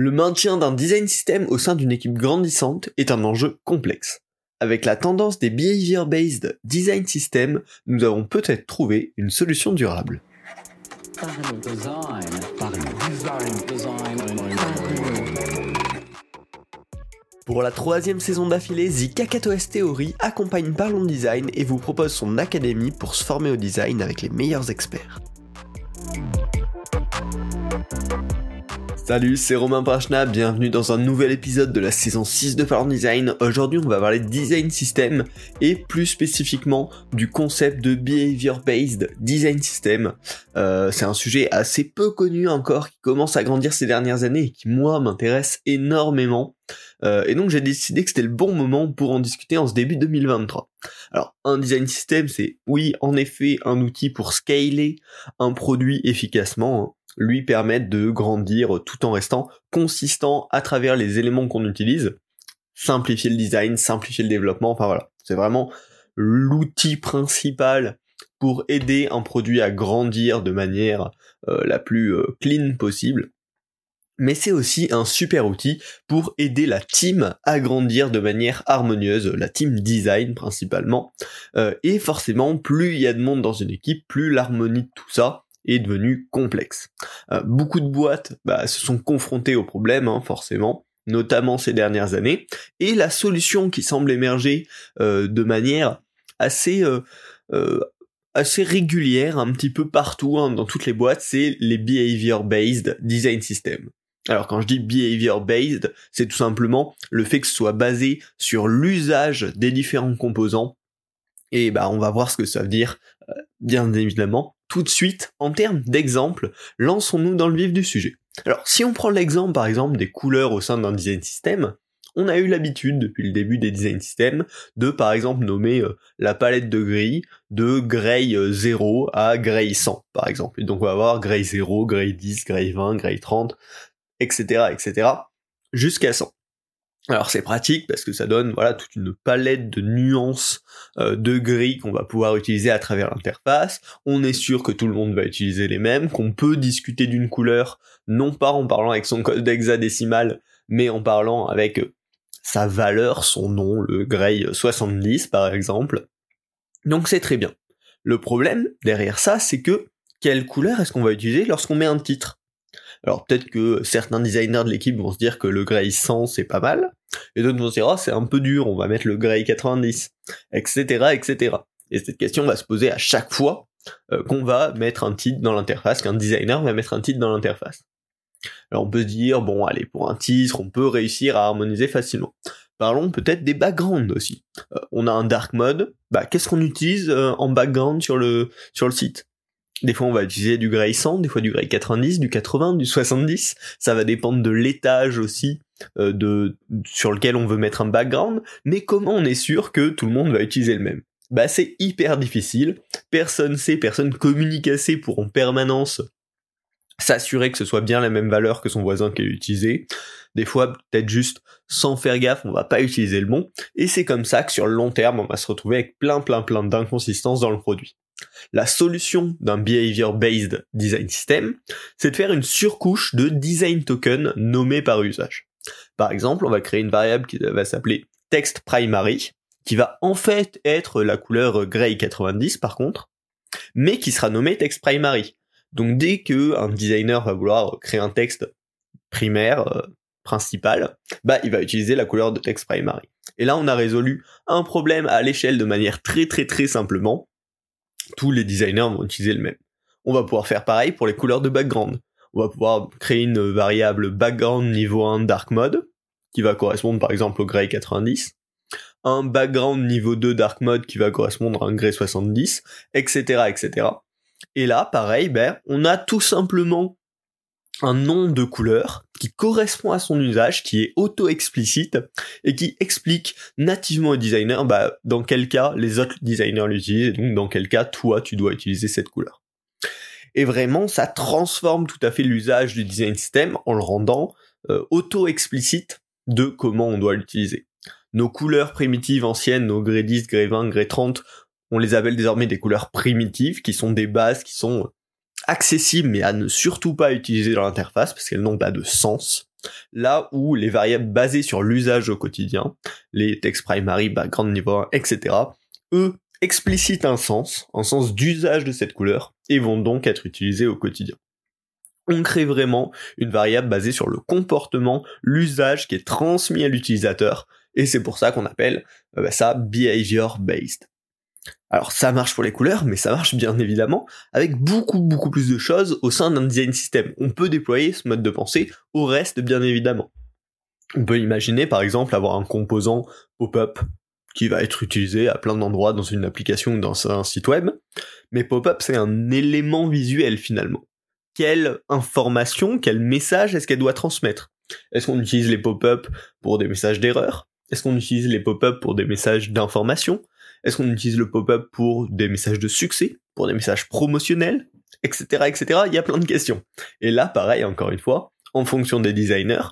Le maintien d'un design system au sein d'une équipe grandissante est un enjeu complexe. Avec la tendance des behavior-based design systems, nous avons peut-être trouvé une solution durable. Pour la troisième saison d'affilée, The Kakatoes Theory accompagne Parlons Design et vous propose son académie pour se former au design avec les meilleurs experts. Salut, c'est Romain Prachna, bienvenue dans un nouvel épisode de la saison 6 de Parlons Design. Aujourd'hui, on va parler de design system et plus spécifiquement du concept de behavior based design system. Euh, c'est un sujet assez peu connu encore qui commence à grandir ces dernières années et qui moi m'intéresse énormément. Euh, et donc j'ai décidé que c'était le bon moment pour en discuter en ce début 2023. Alors un design system c'est oui en effet un outil pour scaler un produit efficacement, hein lui permettent de grandir tout en restant consistant à travers les éléments qu'on utilise, simplifier le design, simplifier le développement, enfin voilà, c'est vraiment l'outil principal pour aider un produit à grandir de manière euh, la plus euh, clean possible. Mais c'est aussi un super outil pour aider la team à grandir de manière harmonieuse, la team design principalement. Euh, et forcément, plus il y a de monde dans une équipe, plus l'harmonie de tout ça est devenu complexe. Euh, beaucoup de boîtes bah, se sont confrontées au problème, hein, forcément, notamment ces dernières années, et la solution qui semble émerger euh, de manière assez euh, assez régulière, un petit peu partout hein, dans toutes les boîtes, c'est les behavior based design systems. Alors quand je dis behavior based, c'est tout simplement le fait que ce soit basé sur l'usage des différents composants. Et bah on va voir ce que ça veut dire, bien évidemment, tout de suite, en termes d'exemple, lançons-nous dans le vif du sujet. Alors, si on prend l'exemple par exemple des couleurs au sein d'un design system, on a eu l'habitude depuis le début des design systems de par exemple nommer euh, la palette de gris de gray 0 euh, à gray 100 par exemple. Et donc on va avoir gray 0, gray 10, gray 20, gray 30, etc. etc. jusqu'à 100. Alors c'est pratique parce que ça donne voilà toute une palette de nuances euh, de gris qu'on va pouvoir utiliser à travers l'interface. On est sûr que tout le monde va utiliser les mêmes, qu'on peut discuter d'une couleur non pas en parlant avec son code hexadécimal, mais en parlant avec sa valeur, son nom, le gray 70 par exemple. Donc c'est très bien. Le problème derrière ça, c'est que quelle couleur est-ce qu'on va utiliser lorsqu'on met un titre? Alors peut-être que certains designers de l'équipe vont se dire que le Grey 100 c'est pas mal, et d'autres vont se dire oh c'est un peu dur, on va mettre le Grey 90, etc., etc. Et cette question va se poser à chaque fois euh, qu'on va mettre un titre dans l'interface, qu'un designer va mettre un titre dans l'interface. Alors on peut se dire bon allez pour un titre on peut réussir à harmoniser facilement. Parlons peut-être des backgrounds aussi. Euh, on a un dark mode, bah qu'est-ce qu'on utilise euh, en background sur le sur le site? Des fois, on va utiliser du Grey 100, des fois du Grey 90, du 80, du 70. Ça va dépendre de l'étage aussi euh, de sur lequel on veut mettre un background. Mais comment on est sûr que tout le monde va utiliser le même? Bah, c'est hyper difficile. Personne sait, personne communique assez pour en permanence s'assurer que ce soit bien la même valeur que son voisin qui a utilisé. Des fois, peut-être juste sans faire gaffe, on va pas utiliser le bon. Et c'est comme ça que sur le long terme, on va se retrouver avec plein plein plein d'inconsistances dans le produit. La solution d'un behavior-based design system, c'est de faire une surcouche de design token nommé par usage. Par exemple, on va créer une variable qui va s'appeler text primary, qui va en fait être la couleur gray 90 par contre, mais qui sera nommée text primary. Donc dès que un designer va vouloir créer un texte primaire, euh, principal, bah il va utiliser la couleur de text primary. Et là on a résolu un problème à l'échelle de manière très très très simplement, tous les designers vont utiliser le même. On va pouvoir faire pareil pour les couleurs de background. On va pouvoir créer une variable background niveau 1 dark mode, qui va correspondre par exemple au gray 90, un background niveau 2 dark mode qui va correspondre à un gray 70, etc., etc. Et là, pareil, ben, on a tout simplement un nom de couleur qui correspond à son usage, qui est auto-explicite et qui explique nativement au designer bah, dans quel cas les autres designers l'utilisent et donc dans quel cas toi tu dois utiliser cette couleur. Et vraiment, ça transforme tout à fait l'usage du design system en le rendant euh, auto-explicite de comment on doit l'utiliser. Nos couleurs primitives anciennes, nos grès 10, grès 20, grès 30, on les appelle désormais des couleurs primitives, qui sont des bases qui sont accessibles mais à ne surtout pas utiliser dans l'interface parce qu'elles n'ont pas de sens. Là où les variables basées sur l'usage au quotidien, les text primary, background niveau 1, etc., eux explicitent un sens, un sens d'usage de cette couleur, et vont donc être utilisés au quotidien. On crée vraiment une variable basée sur le comportement, l'usage qui est transmis à l'utilisateur, et c'est pour ça qu'on appelle euh, ça behavior based. Alors ça marche pour les couleurs, mais ça marche bien évidemment avec beaucoup beaucoup plus de choses au sein d'un design system. On peut déployer ce mode de pensée au reste bien évidemment. On peut imaginer par exemple avoir un composant pop-up qui va être utilisé à plein d'endroits dans une application ou dans un site web, mais pop-up c'est un élément visuel finalement. Quelle information, quel message est-ce qu'elle doit transmettre? Est-ce qu'on utilise les pop-up pour des messages d'erreur? Est-ce qu'on utilise les pop-up pour des messages d'information? Est-ce qu'on utilise le pop-up pour des messages de succès, pour des messages promotionnels, etc., etc. Il y a plein de questions. Et là, pareil, encore une fois, en fonction des designers,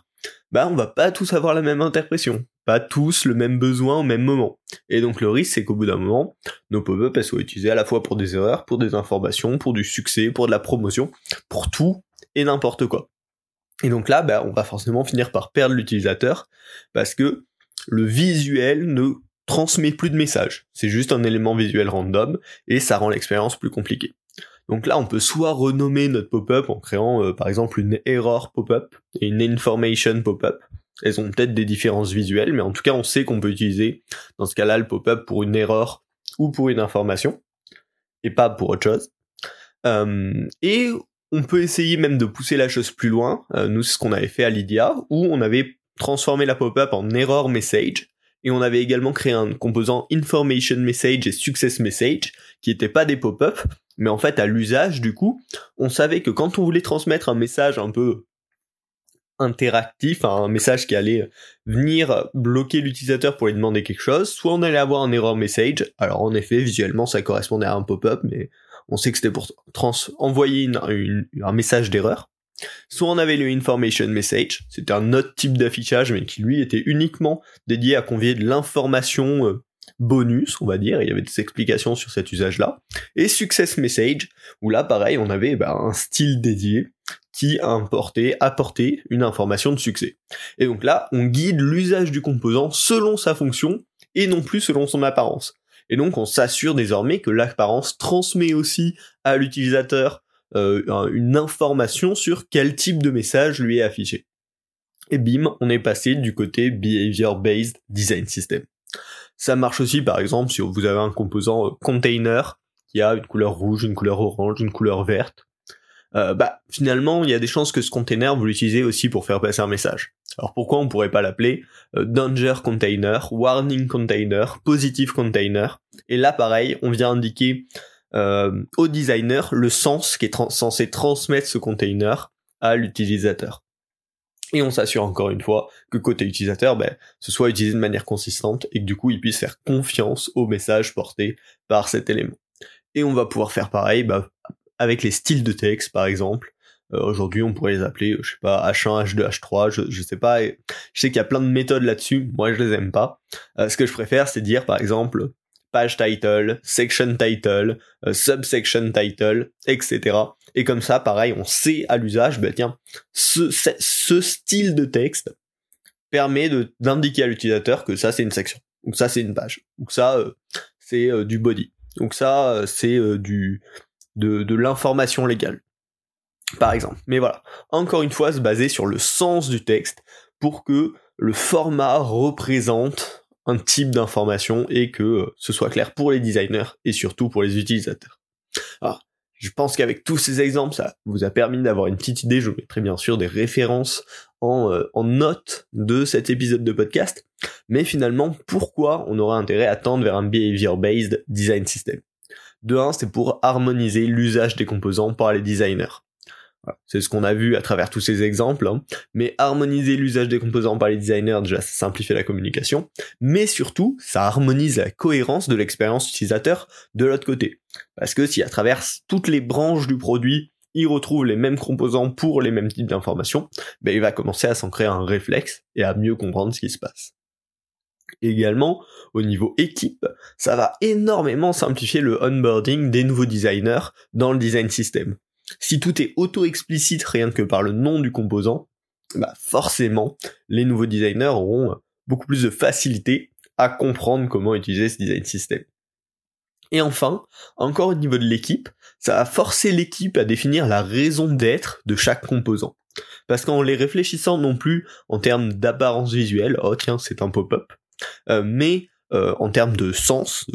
bah, on va pas tous avoir la même interprétation, pas tous le même besoin au même moment. Et donc le risque, c'est qu'au bout d'un moment, nos pop-up soient utilisés à la fois pour des erreurs, pour des informations, pour du succès, pour de la promotion, pour tout et n'importe quoi. Et donc là, bah, on va forcément finir par perdre l'utilisateur parce que le visuel ne transmet plus de messages. C'est juste un élément visuel random et ça rend l'expérience plus compliquée. Donc là, on peut soit renommer notre pop-up en créant euh, par exemple une error pop-up et une information pop-up. Elles ont peut-être des différences visuelles, mais en tout cas, on sait qu'on peut utiliser dans ce cas-là le pop-up pour une erreur ou pour une information et pas pour autre chose. Euh, et on peut essayer même de pousser la chose plus loin. Euh, nous, c'est ce qu'on avait fait à Lydia, où on avait transformé la pop-up en error message et on avait également créé un composant Information Message et Success Message, qui n'étaient pas des pop-up, mais en fait à l'usage du coup, on savait que quand on voulait transmettre un message un peu interactif, un message qui allait venir bloquer l'utilisateur pour lui demander quelque chose, soit on allait avoir un error message, alors en effet visuellement ça correspondait à un pop-up, mais on sait que c'était pour envoyer un message d'erreur, Soit on avait le information message, c'était un autre type d'affichage, mais qui lui était uniquement dédié à convier de l'information euh, bonus, on va dire, il y avait des explications sur cet usage-là. Et success message, où là, pareil, on avait bah, un style dédié qui importait, apportait une information de succès. Et donc là, on guide l'usage du composant selon sa fonction et non plus selon son apparence. Et donc on s'assure désormais que l'apparence transmet aussi à l'utilisateur euh, une information sur quel type de message lui est affiché. Et bim, on est passé du côté Behavior Based Design System. Ça marche aussi par exemple si vous avez un composant euh, container qui a une couleur rouge, une couleur orange, une couleur verte. Euh, bah finalement il y a des chances que ce container vous l'utilisez aussi pour faire passer un message. Alors pourquoi on pourrait pas l'appeler danger container, warning container, positive container? Et là pareil, on vient indiquer au designer le sens qui est censé transmettre ce container à l'utilisateur. Et on s'assure encore une fois que côté utilisateur, ben, ce soit utilisé de manière consistante et que du coup il puisse faire confiance au message porté par cet élément. Et on va pouvoir faire pareil bah, avec les styles de texte par exemple. Euh, aujourd'hui on pourrait les appeler, je sais pas, H1, H2, H3, je, je sais pas. je sais qu'il y a plein de méthodes là-dessus, moi je les aime pas. Euh, ce que je préfère c'est dire par exemple page title, section title, euh, subsection title, etc. Et comme ça, pareil, on sait à l'usage, bah tiens, ce, style de texte permet d'indiquer à l'utilisateur que ça c'est une section, ou ça c'est une page, ou ça euh, c'est euh, du body, donc ça c'est du de l'information légale, par exemple. Mais voilà, encore une fois, se baser sur le sens du texte pour que le format représente un type d'information et que euh, ce soit clair pour les designers et surtout pour les utilisateurs. Alors, je pense qu'avec tous ces exemples, ça vous a permis d'avoir une petite idée. Je vous mettrai bien sûr des références en, euh, en note de cet épisode de podcast. Mais finalement, pourquoi on aurait intérêt à tendre vers un behavior-based design system? De un, c'est pour harmoniser l'usage des composants par les designers. C'est ce qu'on a vu à travers tous ces exemples. Hein. Mais harmoniser l'usage des composants par les designers, déjà, ça simplifie la communication. Mais surtout, ça harmonise la cohérence de l'expérience utilisateur de l'autre côté. Parce que si à travers toutes les branches du produit, il retrouve les mêmes composants pour les mêmes types d'informations, ben il va commencer à s'en créer un réflexe et à mieux comprendre ce qui se passe. Également, au niveau équipe, ça va énormément simplifier le onboarding des nouveaux designers dans le design system si tout est auto-explicite rien que par le nom du composant, bah forcément, les nouveaux designers auront beaucoup plus de facilité à comprendre comment utiliser ce design system. Et enfin, encore au niveau de l'équipe, ça va forcer l'équipe à définir la raison d'être de chaque composant. Parce qu'en les réfléchissant non plus en termes d'apparence visuelle, oh tiens c'est un pop-up, euh, mais euh, en termes de sens,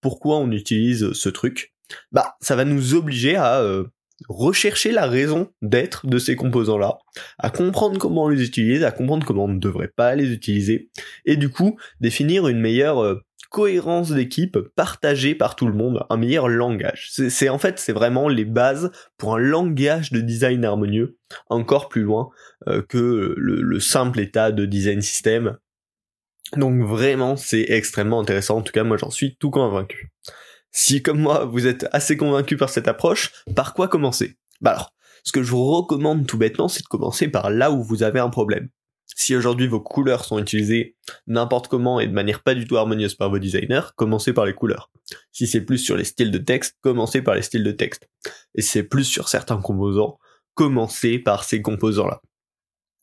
pourquoi on utilise ce truc, bah ça va nous obliger à euh, rechercher la raison d'être de ces composants-là, à comprendre comment on les utilise, à comprendre comment on ne devrait pas les utiliser, et du coup définir une meilleure euh, cohérence d'équipe partagée par tout le monde, un meilleur langage. C'est en fait c'est vraiment les bases pour un langage de design harmonieux encore plus loin euh, que le, le, simple état de design system. Donc vraiment c'est extrêmement intéressant, en tout cas moi j'en suis tout convaincu. Si comme moi vous êtes assez convaincu par cette approche, par quoi commencer? Bah alors, ce que je vous recommande tout bêtement, c'est de commencer par là où vous avez un problème. Si aujourd'hui vos couleurs sont utilisées n'importe comment et de manière pas du tout harmonieuse par vos designers, commencez par les couleurs. Si c'est plus sur les styles de texte, commencez par les styles de texte. Et si c'est plus sur certains composants, commencez par ces composants-là.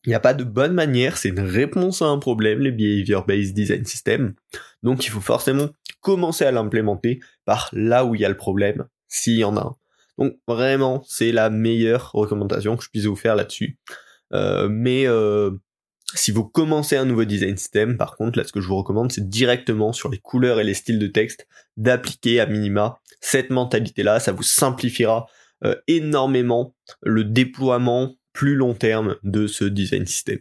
Il n'y a pas de bonne manière, c'est une réponse à un problème, les behavior-based design systems. Donc il faut forcément commencer à l'implémenter par là où il y a le problème, s'il y en a un. Donc vraiment, c'est la meilleure recommandation que je puisse vous faire là-dessus. Euh, mais euh, si vous commencez un nouveau design system, par contre, là ce que je vous recommande, c'est directement sur les couleurs et les styles de texte d'appliquer à minima cette mentalité-là. Ça vous simplifiera euh, énormément le déploiement plus long terme de ce design system.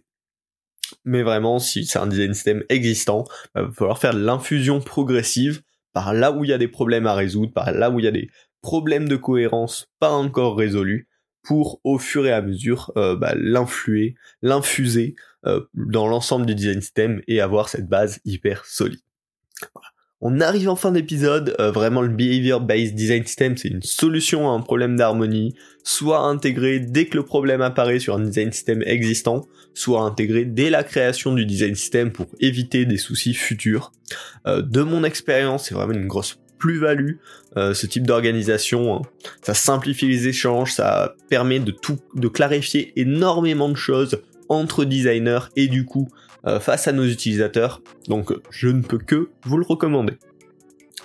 Mais vraiment, si c'est un design system existant, bah, il va falloir faire l'infusion progressive par là où il y a des problèmes à résoudre, par là où il y a des problèmes de cohérence pas encore résolus, pour au fur et à mesure euh, bah, l'influer, l'infuser euh, dans l'ensemble du design system et avoir cette base hyper solide. On arrive en fin d'épisode, euh, vraiment le Behavior Based Design System c'est une solution à un problème d'harmonie, soit intégré dès que le problème apparaît sur un design system existant, soit intégré dès la création du design system pour éviter des soucis futurs. Euh, de mon expérience, c'est vraiment une grosse plus-value, euh, ce type d'organisation. Hein. Ça simplifie les échanges, ça permet de tout, de clarifier énormément de choses entre designers et du coup euh, face à nos utilisateurs. Donc je ne peux que vous le recommander.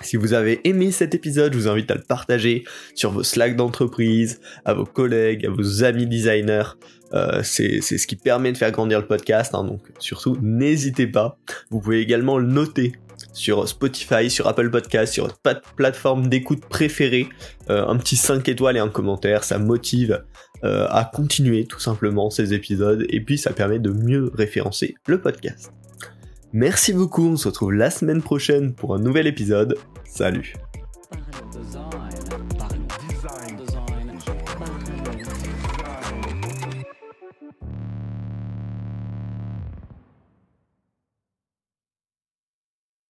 Si vous avez aimé cet épisode, je vous invite à le partager sur vos Slack d'entreprise, à vos collègues, à vos amis designers. Euh, c'est ce qui permet de faire grandir le podcast, hein, donc surtout n'hésitez pas. Vous pouvez également le noter sur Spotify, sur Apple Podcast, sur votre plateforme d'écoute préférée. Euh, un petit 5 étoiles et un commentaire, ça motive euh, à continuer tout simplement ces épisodes et puis ça permet de mieux référencer le podcast. Merci beaucoup, on se retrouve la semaine prochaine pour un nouvel épisode. Salut